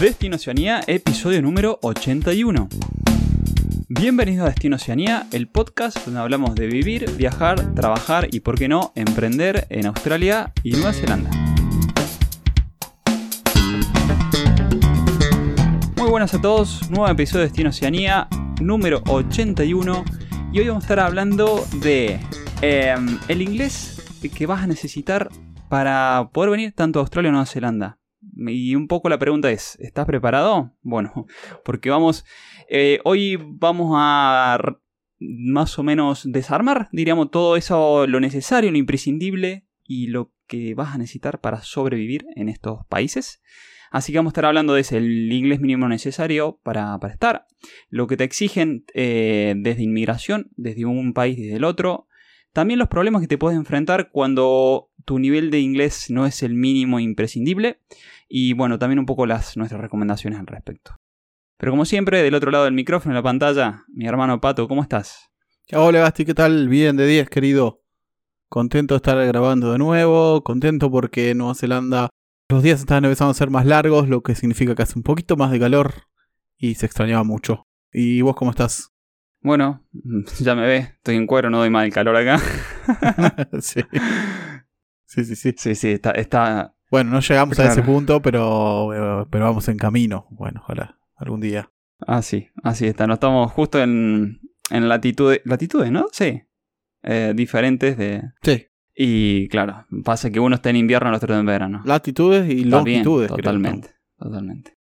Destino Oceanía, episodio número 81. Bienvenidos a Destino Oceanía, el podcast donde hablamos de vivir, viajar, trabajar y, por qué no, emprender en Australia y Nueva Zelanda. Muy buenas a todos, nuevo episodio de Destino Oceanía, número 81. Y hoy vamos a estar hablando de em, el inglés que vas a necesitar para poder venir tanto a Australia o Nueva Zelanda. Y un poco la pregunta es, ¿estás preparado? Bueno, porque vamos, eh, hoy vamos a más o menos desarmar, diríamos, todo eso, lo necesario, lo imprescindible y lo que vas a necesitar para sobrevivir en estos países. Así que vamos a estar hablando de ese, el inglés mínimo necesario para, estar, lo que te exigen eh, desde inmigración, desde un país desde el otro, también los problemas que te puedes enfrentar cuando tu nivel de inglés no es el mínimo imprescindible y bueno, también un poco las, nuestras recomendaciones al respecto. Pero como siempre, del otro lado del micrófono en la pantalla, mi hermano Pato, ¿cómo estás? Hola Gasti, ¿qué tal? Bien de 10, querido. Contento de estar grabando de nuevo, contento porque en Nueva Zelanda los días están empezando a ser más largos, lo que significa que hace un poquito más de calor y se extrañaba mucho. ¿Y vos cómo estás? Bueno, ya me ve, estoy en cuero, no doy mal el calor acá. sí. Sí, sí, sí. Sí, sí, está, está bueno, no llegamos a ese punto, pero, pero vamos en camino. Bueno, ojalá, algún día. Ah, sí, así está. No estamos justo en, en latitudes, latitudes, ¿no? Sí. Eh, diferentes de... Sí. Y claro, pasa que uno está en invierno, el otro en verano. Latitudes y longitudes. totalmente, totalmente.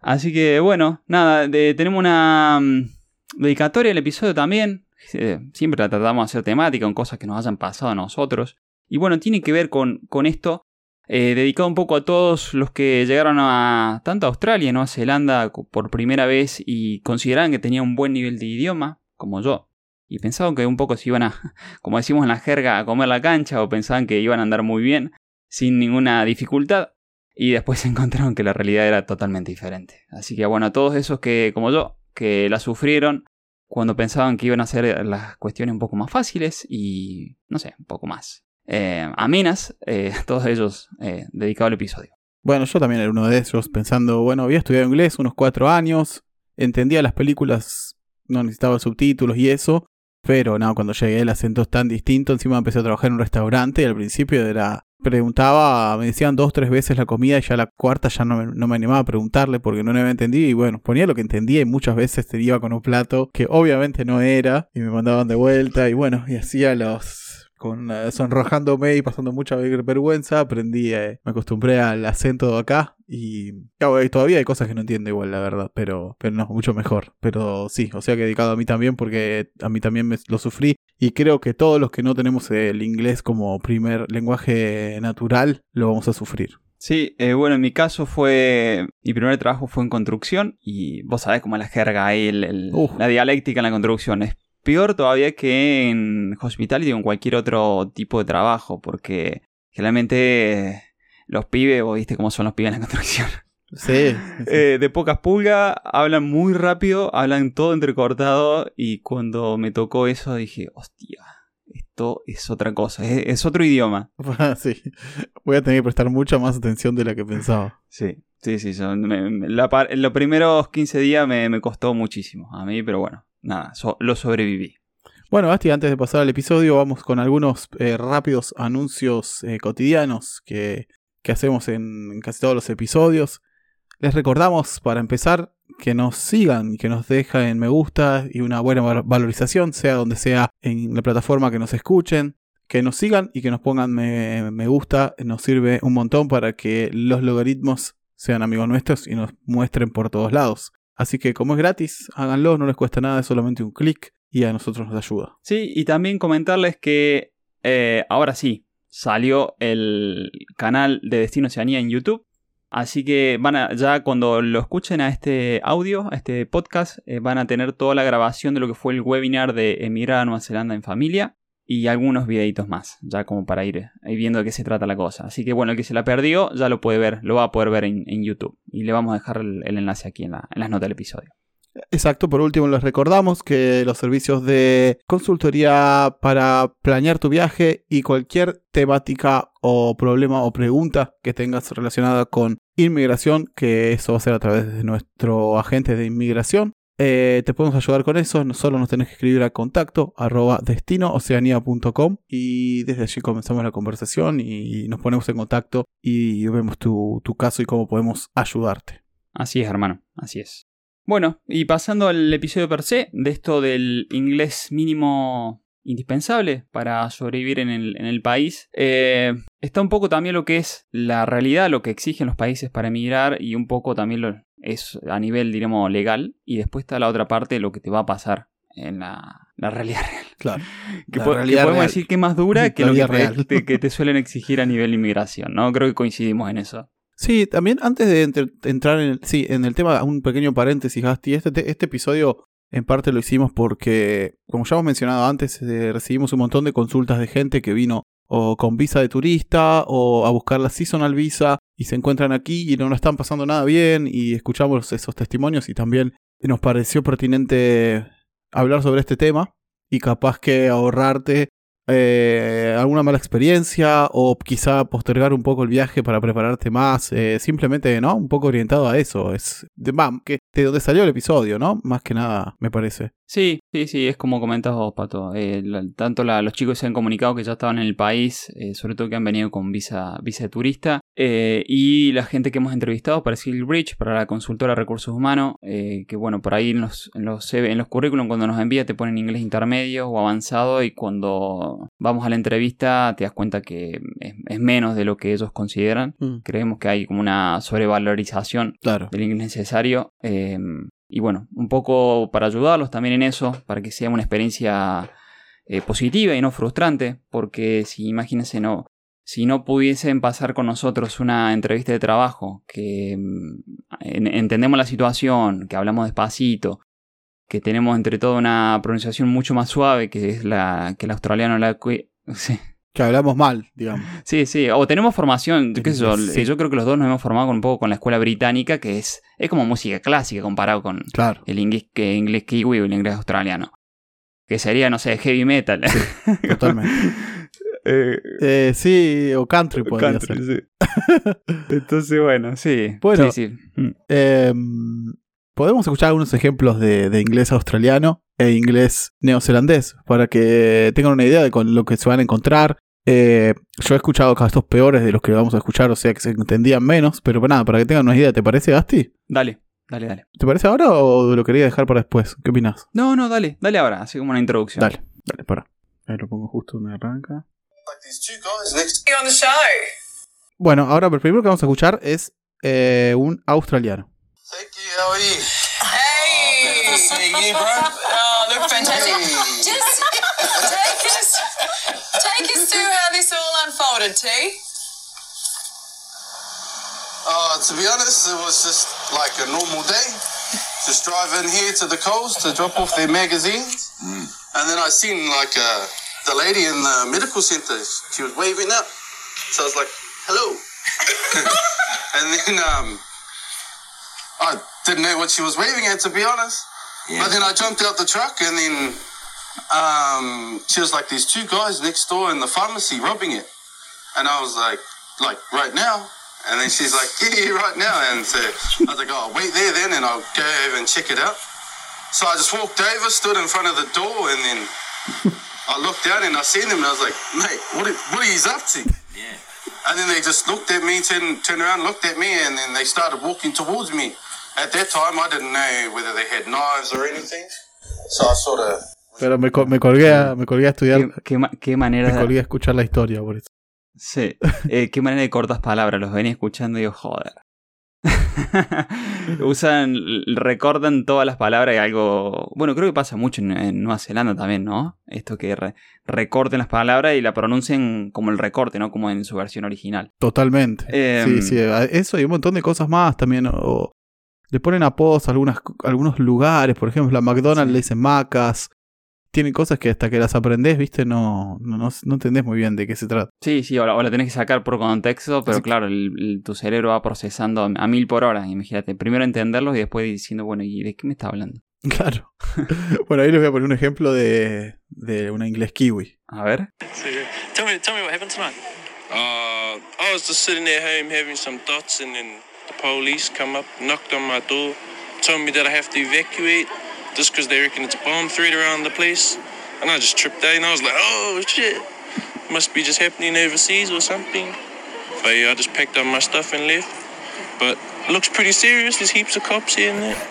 Así que bueno, nada, tenemos una um, dedicatoria al episodio también. Eh, siempre la tratamos de hacer temática con cosas que nos hayan pasado a nosotros. Y bueno, tiene que ver con, con esto eh, dedicado un poco a todos los que llegaron a tanto a Australia, ¿no? a Zelanda por primera vez y consideraban que tenían un buen nivel de idioma, como yo. Y pensaban que un poco se iban a, como decimos en la jerga, a comer la cancha o pensaban que iban a andar muy bien, sin ninguna dificultad. Y después encontraron que la realidad era totalmente diferente. Así que bueno, a todos esos que, como yo, que la sufrieron cuando pensaban que iban a ser las cuestiones un poco más fáciles y, no sé, un poco más eh, amenas, eh, todos ellos eh, dedicados al episodio. Bueno, yo también era uno de ellos, pensando, bueno, había estudiado inglés unos cuatro años, entendía las películas, no necesitaba subtítulos y eso, pero no, cuando llegué el acento es tan distinto, encima empecé a trabajar en un restaurante y al principio era, preguntaba, me decían dos, tres veces la comida y ya la cuarta ya no me, no me animaba a preguntarle porque no me había entendido y bueno, ponía lo que entendía y muchas veces te iba con un plato que obviamente no era y me mandaban de vuelta y bueno, y hacía los con eh, sonrojándome y pasando mucha vergüenza, aprendí, eh, me acostumbré al acento de acá y todavía hay cosas que no entiendo igual, la verdad, pero, pero no, mucho mejor. Pero sí, o sea que dedicado a mí también porque a mí también me, lo sufrí y creo que todos los que no tenemos el inglés como primer lenguaje natural lo vamos a sufrir. Sí, eh, bueno, en mi caso fue. Mi primer trabajo fue en construcción y vos sabés cómo es la jerga ahí, la dialéctica en la construcción. Es peor todavía que en hospitality o en cualquier otro tipo de trabajo, porque generalmente los pibes, vos viste cómo son los pibes en la construcción. Sí. Eh, de pocas pulgas, hablan muy rápido, hablan todo entrecortado y cuando me tocó eso dije, hostia, esto es otra cosa, es, otro idioma. sí, voy a tener que prestar mucha más atención de la que pensaba. Sí, sí, sí. los primeros 15 días me, me costó muchísimo a mí, pero bueno, nada, lo sobreviví. Bueno, Basti, antes de pasar al episodio, vamos con algunos eh, rápidos anuncios eh, cotidianos que, hacemos en, casi todos los episodios. Les recordamos, para empezar, que nos sigan que nos dejen me gusta y una buena valorización, sea donde sea en la plataforma que nos escuchen. Que nos sigan y que nos pongan me gusta, nos sirve un montón para que los logaritmos sean amigos nuestros y nos muestren por todos lados. Así que como es gratis, háganlo, no les cuesta nada, es solamente un clic y a nosotros nos ayuda. Sí, y también comentarles que eh, ahora sí, salió el canal de Destino Oceanía en YouTube. Así que van a, ya cuando lo escuchen a este audio, a este podcast, eh, van a tener toda la grabación de lo que fue el webinar de emigrar a Nueva Zelanda en familia y algunos videitos más, ya como para ir, viendo de qué se trata la cosa. Así que bueno, el que se la perdió ya lo puede ver, lo va a poder ver en, YouTube. Y le vamos a dejar el, enlace aquí en, las notas del episodio. Exacto, por último les recordamos que los servicios de consultoría para planear tu viaje y cualquier temática o problema o pregunta que tengas relacionada con inmigración, que eso va a ser a través de nuestro agente de inmigración, eh, te podemos ayudar con eso, solo nos tenés que escribir a contacto arroba destinooceania.com y desde allí comenzamos la conversación y nos ponemos en contacto y vemos tu, tu caso y cómo podemos ayudarte. Así es, hermano, así es. Bueno, y pasando al episodio per se, de esto del inglés mínimo indispensable para sobrevivir en el, país, eh, está un poco también lo que es la realidad, lo que exigen los países para emigrar y un poco también lo, es a nivel, diremos, legal. Y después está la otra parte, lo que te va a pasar en la, realidad real. Claro. Que, podemos decir que es más dura que lo que te, que te suelen exigir a nivel inmigración, ¿no? Creo que coincidimos en eso. Sí, también antes de entrar en el, sí, en el tema, un pequeño paréntesis, Gasti. Este, este episodio en parte lo hicimos porque, como ya hemos mencionado antes, eh, recibimos un montón de consultas de gente que vino o con visa de turista o a buscar la seasonal visa y se encuentran aquí y no nos están pasando nada bien y escuchamos esos testimonios y también nos pareció pertinente hablar sobre este tema y capaz que ahorrarte eh, alguna mala experiencia o quizá postergar un poco el viaje para prepararte más, eh, simplemente, ¿no? Un poco orientado a eso, es de, que de donde salió el episodio, ¿no? Más que nada, me parece. Sí, sí, sí, es como comentas vos, Pato. Eh, tanto los chicos se han comunicado que ya estaban en el país, eh, sobre todo que han venido con visa, visa de turista, eh, y la gente que hemos entrevistado para Bridge, para la consultora de recursos humanos, que bueno, por ahí en los, en los, en los currículum cuando nos envía te ponen inglés intermedio o avanzado y cuando vamos a la entrevista te das cuenta que es, menos de lo que ellos consideran. Mm. Creemos que hay como una sobrevalorización del inglés necesario. Y bueno, un poco para ayudarlos también en eso, para que sea una experiencia eh, positiva y no frustrante, porque si imagínense, no, si no pudiesen pasar con nosotros una entrevista de trabajo, que mm, entendemos la situación, que hablamos despacito, que tenemos entre todo una pronunciación mucho más suave que es la que el australiano la sí, que hablamos mal, digamos. Sí, sí, o tenemos formación, qué sé yo, yo creo que los dos nos hemos formado un poco con la escuela británica, que es, es como música clásica comparado con el inglés, que, inglés kiwi o el inglés australiano. Que sería, no sé, heavy metal. totalmente. Eh, eh, sí, o country podría ser. Sí. Entonces, bueno, sí. Bueno, sí, mm. em, podemos escuchar algunos ejemplos de, de, inglés australiano e inglés neozelandés para que tengan una idea de con lo que se van a encontrar eh, yo he escuchado casos peores de los que vamos a escuchar, o sea que se entendían menos, pero nada, para que tengan una idea, ¿te parece, Gasti? Dale, dale, dale. ¿Te parece ahora o lo quería dejar para después? ¿Qué opinas? No, no, dale, dale ahora, así como una introducción. Dale, dale, para. Ahí lo pongo justo donde arranca. Bueno, ahora lo primero que vamos a escuchar es eh, un australiano. Hey, oh, look fantastic. Take us through how this all unfolded, T. Uh, to be honest, it was just like a normal day. Just driving here to the coast to drop off their magazines. Mm. And then I seen like uh, the lady in the medical center. She was waving up. So I was like, hello. and then um, I didn't know what she was waving at, to be honest. Yeah. But then I jumped out the truck and then um, she was like, "There's two guys next door in the pharmacy robbing it," and I was like, "Like right now." And then she's like, "Yeah, right now." And so I was like, "Oh, wait there then, and I'll go over and check it out." So I just walked over, stood in front of the door, and then I looked down and I seen them, and I was like, "Mate, what are, what are you up to?" Yeah. And then they just looked at me, turned, turned around, looked at me, and then they started walking towards me. At that time, I didn't know whether they had knives or anything, so I sort of Pero me, me, colgué, a, me colgué a estudiar. ¿Qué, qué, manera Me colgué a escuchar la historia, por eso. Sí. Eh, qué manera de cortas palabras. Los venía escuchando y digo, joder. Usan, recordan todas las palabras y algo. Bueno, creo que pasa mucho en, Nueva Zelanda también, ¿no? Esto que recorten las palabras y la pronuncien como el recorte, ¿no? Como en su versión original. Totalmente. sí, em, sí. Eso y un montón de cosas más también. O, le ponen apodos a algunas, algunos lugares. Por ejemplo, a McDonald's le dicen Macas. Tienen cosas que hasta que las aprendés, viste, no, no, no, no entendés muy bien de qué se trata. Sí, sí, o la, o la tenés que sacar por contexto, pero Así claro, el- el- tu cerebro va procesando a mil por hora. Imagínate, primero entenderlos y después diciendo, bueno, ¿y de qué me está hablando? Claro. bueno, ahí les voy a poner un ejemplo de, de una inglés kiwi. A ver. Tell me, tell me what happened tonight. Uh, I was just sitting at home having some thoughts, and then the police come up, knocked on my door, told me that I have to evacuate just because they reckon it's a bomb threat around the place. And I just tripped out, and I was like, oh shit, must be just happening overseas or something. But yeah, I just packed up my stuff and left. But it looks pretty serious. There's heaps of cops here and there.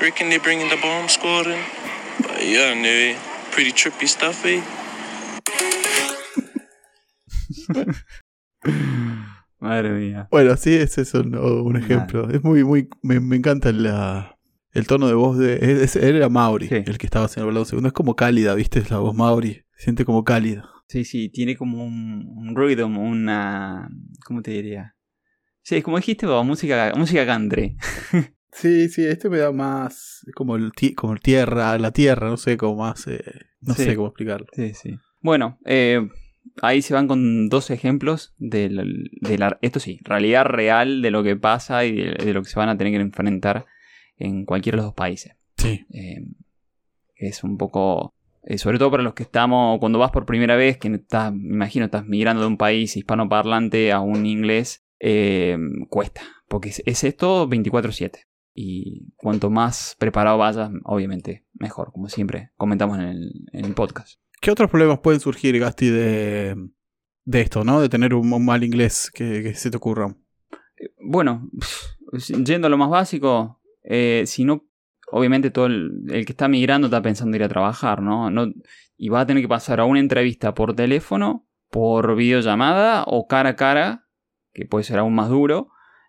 Reckon they're bringing the bomb squad in. But yeah, no, pretty trippy stuff, eh? Madre mía. Bueno, sí, ese es un, un ejemplo. Es muy, muy. Me, me encanta la, el tono de voz de. es- él era Mauri, Sí. el que estaba haciendo hablando segundo. Es como cálida, ¿viste? La voz Mauri. Se siente como cálida. Sí, sí, tiene como un, un rhythm, una... ¿Cómo te diría? Sí, es como dijiste, vos, música, música country. Sí, sí, este me da más. Como el, como el tierra, la tierra, no sé, como más. eh, no Sí. sé cómo explicarlo. Sí, sí. Bueno, eh, ahí se van con dos ejemplos de la, de la- esto sí, realidad real de lo que pasa y de, de lo que se van a tener que enfrentar en cualquiera de los dos países. Sí. Eh, es un poco, eh, sobre todo para los que estamos, cuando vas por primera vez, que estás, me imagino, estás migrando de un país hispanoparlante a un inglés, eh, cuesta, porque es, es esto 24/7. Y cuanto más preparado vayas, obviamente, mejor, como siempre comentamos en el, en el podcast. ¿Qué otros problemas pueden surgir, Gasti, de, de esto, ¿no? De tener un, un mal inglés que, que se te ocurra. Bueno, pf, yendo a lo más básico, eh, si no, obviamente todo el, que está migrando está pensando ir a trabajar, ¿no? y va a tener que pasar a una entrevista por teléfono, por videollamada o cara a cara, que puede ser aún más duro,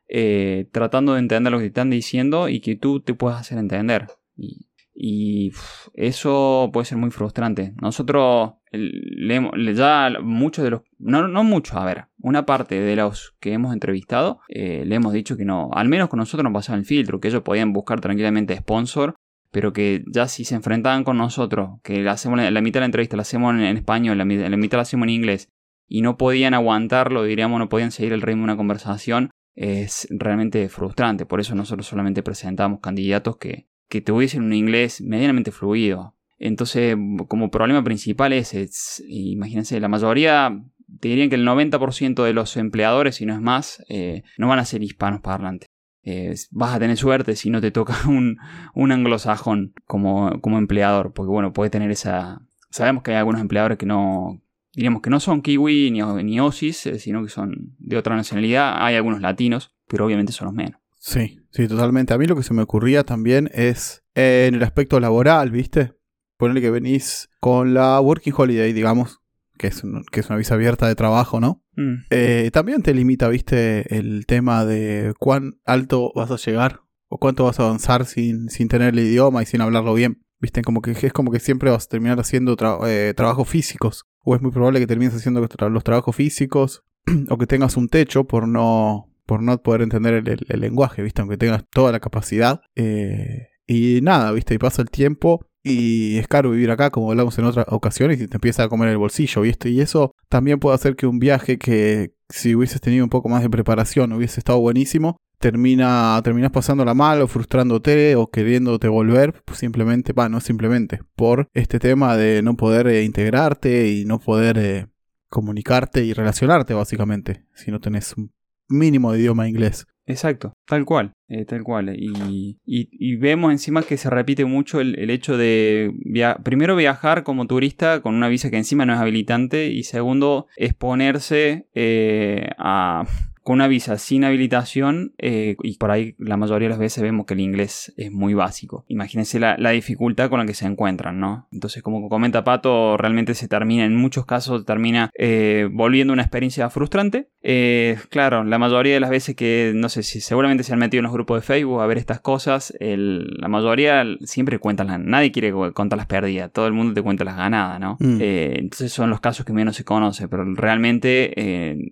eh, tratando de entender lo que te están diciendo y que tú te puedas hacer entender. Y, y, eso puede ser muy frustrante. Nosotros el- le hemos- le- ya muchos de los... No, no muchos, a ver. Una parte de los que hemos entrevistado eh, le hemos dicho que no. Al menos con nosotros no pasaba el filtro. Que ellos podían buscar tranquilamente sponsor. Pero que ya si se enfrentaban con nosotros, que la, hacemos, la mitad de la entrevista la hacemos en, español, la, la mitad la hacemos en inglés, y no podían aguantarlo, diríamos, no podían seguir el ritmo de una conversación, es realmente frustrante. Por eso nosotros solamente presentamos candidatos que, que tuviesen un inglés medianamente fluido. Entonces, como problema principal es- imagínense, la mayoría, te dirían que el 90% de los empleadores, si no es más, eh, no van a ser hispanos parlantes. Eh, vas a tener suerte si no te toca un, un anglosajón como, como empleador, porque bueno, puede tener esa... Sabemos que hay algunos empleadores que no, diríamos que no son kiwi ni, ni osis, eh, sino que son de otra nacionalidad. Hay algunos latinos, pero obviamente son los menos. Sí, sí, totalmente. A mí lo que se me ocurría también es eh, en el aspecto laboral, ¿viste? Ponerle que venís con la Working Holiday, digamos, que es, un- que es una visa abierta de trabajo, ¿no? Mm, Eh, también te limita, ¿viste? El tema de cuán alto vas a llegar o cuánto vas a avanzar sin, sin tener el idioma y sin hablarlo bien. ¿Viste? Como que es como que siempre vas a terminar haciendo tra- eh, trabajos físicos. O es muy probable que termines haciendo tra- los trabajos físicos o que tengas un techo por no, por no poder entender el, el- el lenguaje, ¿viste? Aunque tengas toda la capacidad. Eh, y nada, ¿viste? Y pasa el tiempo y es caro vivir acá, como hablamos en otras ocasiones, y te empieza a comer el bolsillo, ¿viste? Y eso también puede hacer que un viaje que si hubieses tenido un poco más de preparación hubiese estado buenísimo, termina, terminas pasándola mal o frustrándote o queriéndote volver, simplemente, va, no simplemente, por este tema de no poder eh, integrarte y no poder eh, comunicarte y relacionarte básicamente, si no tenés un mínimo de idioma inglés. Exacto, tal cual, eh, tal cual. Y, y- y vemos encima que se repite mucho el, el hecho de via- primero viajar como turista con una visa que encima no es habilitante y segundo exponerse eh, a con una visa sin habilitación eh, y por ahí la mayoría de las veces vemos que el inglés es muy básico. Imagínense la, la dificultad con la que se encuentran, ¿no? Entonces, como comenta Pato, realmente se termina, en muchos casos termina eh, volviendo una experiencia frustrante. Eh, claro, la mayoría de las veces que, no sé si seguramente se han metido en los grupos de Facebook a ver estas cosas, el- la mayoría siempre cuentan, las- nadie quiere contar las pérdidas, todo el mundo te cuenta las ganadas, ¿no? Mm. Entonces son los casos que menos se conoce, pero realmente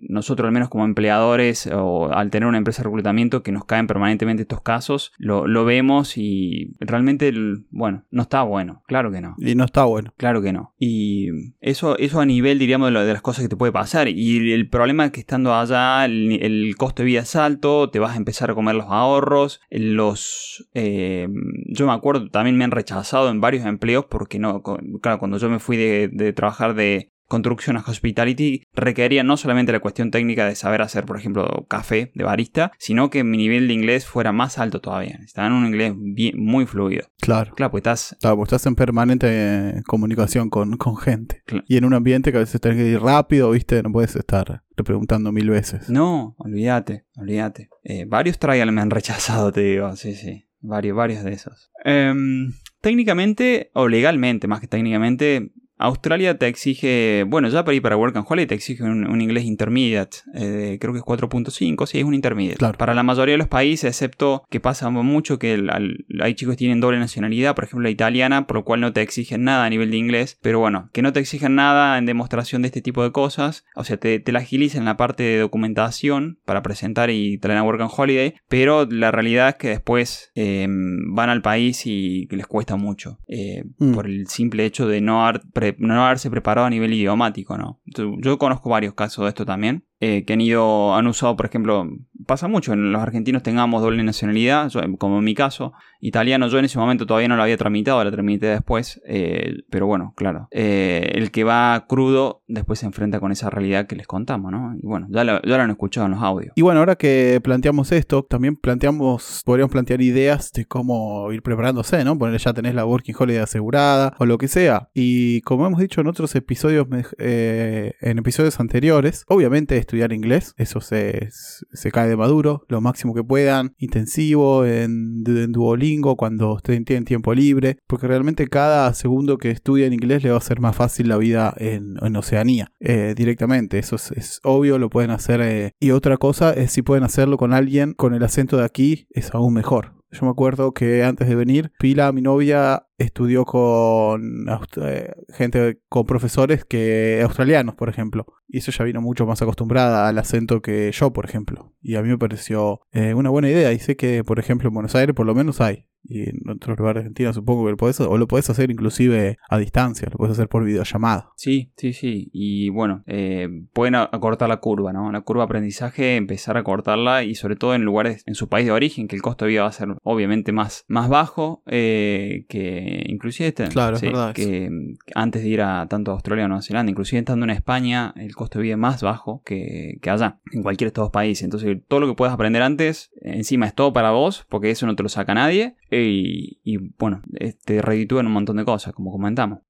nosotros al menos como empleadores reclutadores o al tener una empresa de reclutamiento que nos caen permanentemente estos casos, lo, lo vemos y realmente, el- bueno, no está bueno. Claro que no. Y no está bueno. Claro que no. Y eso, eso a nivel, diríamos, de, lo- de las cosas que te puede pasar. Y el problema es que estando allá, el, el costo de vida es alto, te vas a empezar a comer los ahorros, los... eh, yo me acuerdo, también me han rechazado en varios empleos porque no... Claro, cuando yo me fui de, de trabajar de construction hospitality requería no solamente la cuestión técnica de saber hacer, por ejemplo, café de barista, sino que mi nivel de inglés fuera más alto todavía. Estaba en un inglés bien, muy fluido. Claro. Claro, pues estás Claro, porque estás en permanente eh, comunicación con, con gente. Claro. Y en un ambiente que a veces tenés que ir rápido, ¿viste? No puedes estar preguntando mil veces. No, olvídate, olvídate. Eh, varios trial me han rechazado, te digo, sí, sí. Varios, varios de esos. Em, técnicamente, o legalmente, más que técnicamente, Australia te exige, bueno, ya para ir para Work and Holiday te exige un, un inglés intermediate, eh, creo que es 4.5, sí, es un intermediate. Claro. Para la mayoría de los países, excepto que pasa mucho que el- al- hay chicos que tienen doble nacionalidad, por ejemplo la italiana, por lo cual no te exigen nada a nivel de inglés, pero bueno, que no te exigen nada en demostración de este tipo de cosas, o sea, te, te la agilizan en la parte de documentación para presentar y traer a Work and Holiday, pero la realidad es que después eh, van al país y les cuesta mucho, eh, Mm. por el simple hecho de no, haber pre- no haberse preparado a nivel idiomático, ¿no? Yo, conozco varios casos de esto también. Eh, que han ido, han usado, por ejemplo, pasa mucho, en los argentinos tengamos doble nacionalidad, como en mi caso, italiano, yo en ese momento todavía no lo había tramitado, lo tramité después, eh, pero bueno, claro, eh, el que va crudo después se enfrenta con esa realidad que les contamos, ¿no? Y bueno, ya lo, ya lo han escuchado en los audios. Y bueno, ahora que planteamos esto, también planteamos, podríamos plantear ideas de cómo ir preparándose, ¿no? Poner ya tenés la Working Holiday asegurada o lo que sea. Y como hemos dicho en otros episodios, en episodios anteriores, obviamente estudiar inglés, eso se, se cae de maduro, lo máximo que puedan, intensivo, en, en Duolingo, cuando ustedes tienen tiempo libre, porque realmente cada segundo que estudien inglés le va a ser más fácil la vida en, en Oceanía, eh, directamente, eso es, es obvio, lo pueden hacer. eh, y otra cosa es si pueden hacerlo con alguien con el acento de aquí, es aún mejor. Yo me acuerdo que antes de venir, Pila, mi novia, estudió con eh, gente, con profesores que australianos, por ejemplo. Y eso ya vino mucho más acostumbrada al acento que yo, por ejemplo. Y a mí me pareció eh, una buena idea. Y sé que, por ejemplo, en Buenos Aires por lo menos hay. Y en otros lugares de Argentina supongo que lo podés, o lo podés hacer inclusive a distancia, lo podés hacer por videollamada. Sí, sí, sí. Y bueno, eh, pueden acortar la curva, ¿no? La curva de aprendizaje, empezar a cortarla y sobre todo en lugares, en su país de origen, que el costo de vida va a ser obviamente más, más bajo eh, que inclusive este, Claro, es verdad que antes de ir a tanto a Australia o Nueva Zelanda, inclusive estando en España, el costo de vida es más bajo que, que allá, en cualquiera de estos dos países. Entonces, todo lo que puedas aprender antes, encima es todo para vos, porque eso no te lo saca nadie. Y, bueno, te reditúa en un montón de cosas, como comentamos.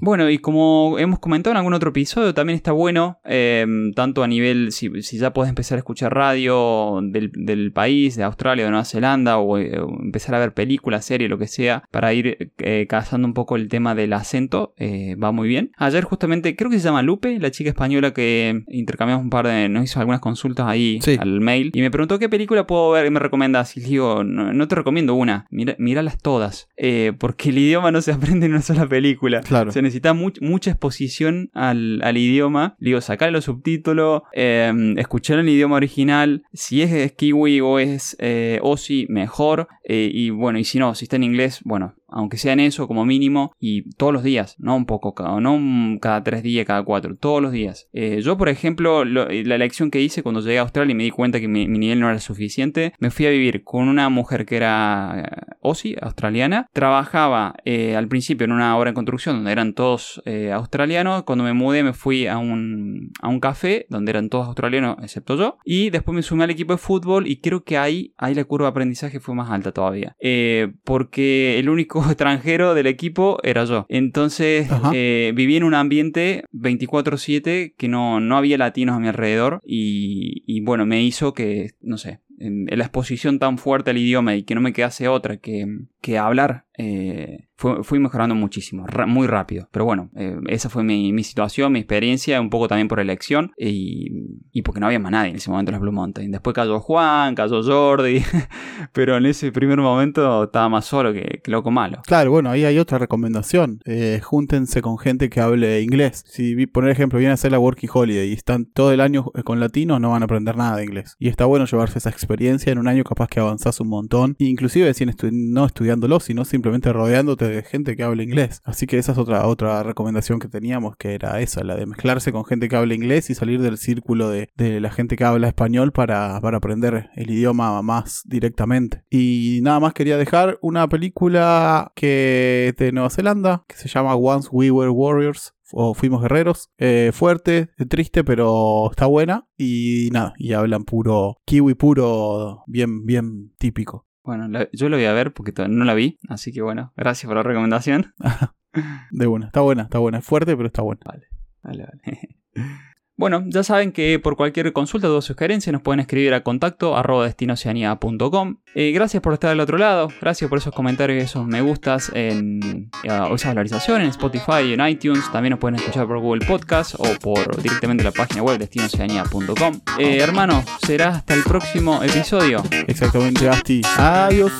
Bueno, y como hemos comentado en algún otro episodio, también está bueno, eh, tanto a nivel, si, si ya puedes empezar a escuchar radio del, del país, de Australia, de Nueva Zelanda, o, eh, o empezar a ver películas, series, lo que sea, para ir eh, cazando un poco el tema del acento, eh, va muy bien. Ayer justamente, creo que se llama Lupe, la chica española que intercambiamos un par de, nos hizo algunas consultas ahí Sí. al mail, y me preguntó qué película puedo ver y me recomiendas, y digo, no, no te recomiendo una, mira, míralas todas, eh, porque el idioma no se aprende en una sola película. Claro. Se necesita much- mucha exposición al, idioma. Le Digo, sacarle los subtítulos, eh, escuchar el idioma original. Si es, es kiwi o es eh, Aussie, mejor. Eh, y bueno, y si no, si está en inglés, bueno, aunque sea eso como mínimo, y todos los días, no un poco, no cada tres días, cada cuatro, todos los días. Eh, yo, por ejemplo, lo- la elección que hice cuando llegué a Australia y me di cuenta que mi, nivel no era suficiente, me fui a vivir con una mujer que era eh, Aussie, australiana, trabajaba eh, al principio en una obra en construcción donde eran todos eh, australianos, cuando me mudé me fui a un, a un café donde eran todos australianos excepto yo, y después me sumé al equipo de fútbol y creo que ahí, ahí la curva de aprendizaje fue más alta todavía, Eh, porque el único extranjero del equipo era yo. Entonces eh, viví en un ambiente 24/7 que no, no había latinos a mi alrededor y, y bueno, me hizo que, no sé, en la exposición tan fuerte al idioma y que no me quedase otra que, que hablar eh, fui mejorando muchísimo, muy rápido. Pero bueno, eh, esa fue mi, situación, mi experiencia, un poco también por elección y, porque no había más nadie en ese momento en los Blue Mountain. Después cayó Juan, cayó Jordi, pero en ese primer momento estaba más solo que, loco malo. Claro, bueno, ahí hay otra recomendación. Eh, júntense con gente que hable inglés. Si, por ejemplo, vienen a hacer la Working Holiday y están todo el año eh, con latinos, no van a aprender nada de inglés. Y está bueno llevarse esa experiencia en un año, capaz que avanzás un montón. Inclusive, estu- no estudiándolo, sino simplemente rodeándote de gente que hable inglés. Así que esa es otra, otra recomendación que teníamos, que era esa, la de mezclarse con gente que hable inglés y salir del círculo de, de la gente que habla español para, para aprender el idioma más directamente. Y nada más quería dejar una película que de Nueva Zelanda que se llama Once We Were Warriors o Fuimos Guerreros. Eh, fuerte, triste, pero está buena. Y nada, y hablan puro kiwi puro, bien, bien típico. Bueno, la- yo lo voy a ver porque no la vi, así que bueno, gracias por la recomendación. De buena, está buena, está buena. Es fuerte, pero está buena. Vale, vale. Bueno, ya saben que por cualquier consulta o sugerencia nos pueden escribir a contacto arroba destinoceanía.com. Eh, gracias por estar del otro lado, gracias por esos comentarios y esos me gustas en eh, esa valorización en Spotify y en iTunes. También nos pueden escuchar por Google Podcast o por directamente la página web destinoceanía.com. Eh, hermano, será hasta el próximo episodio. Exactamente, Asti. Adiós.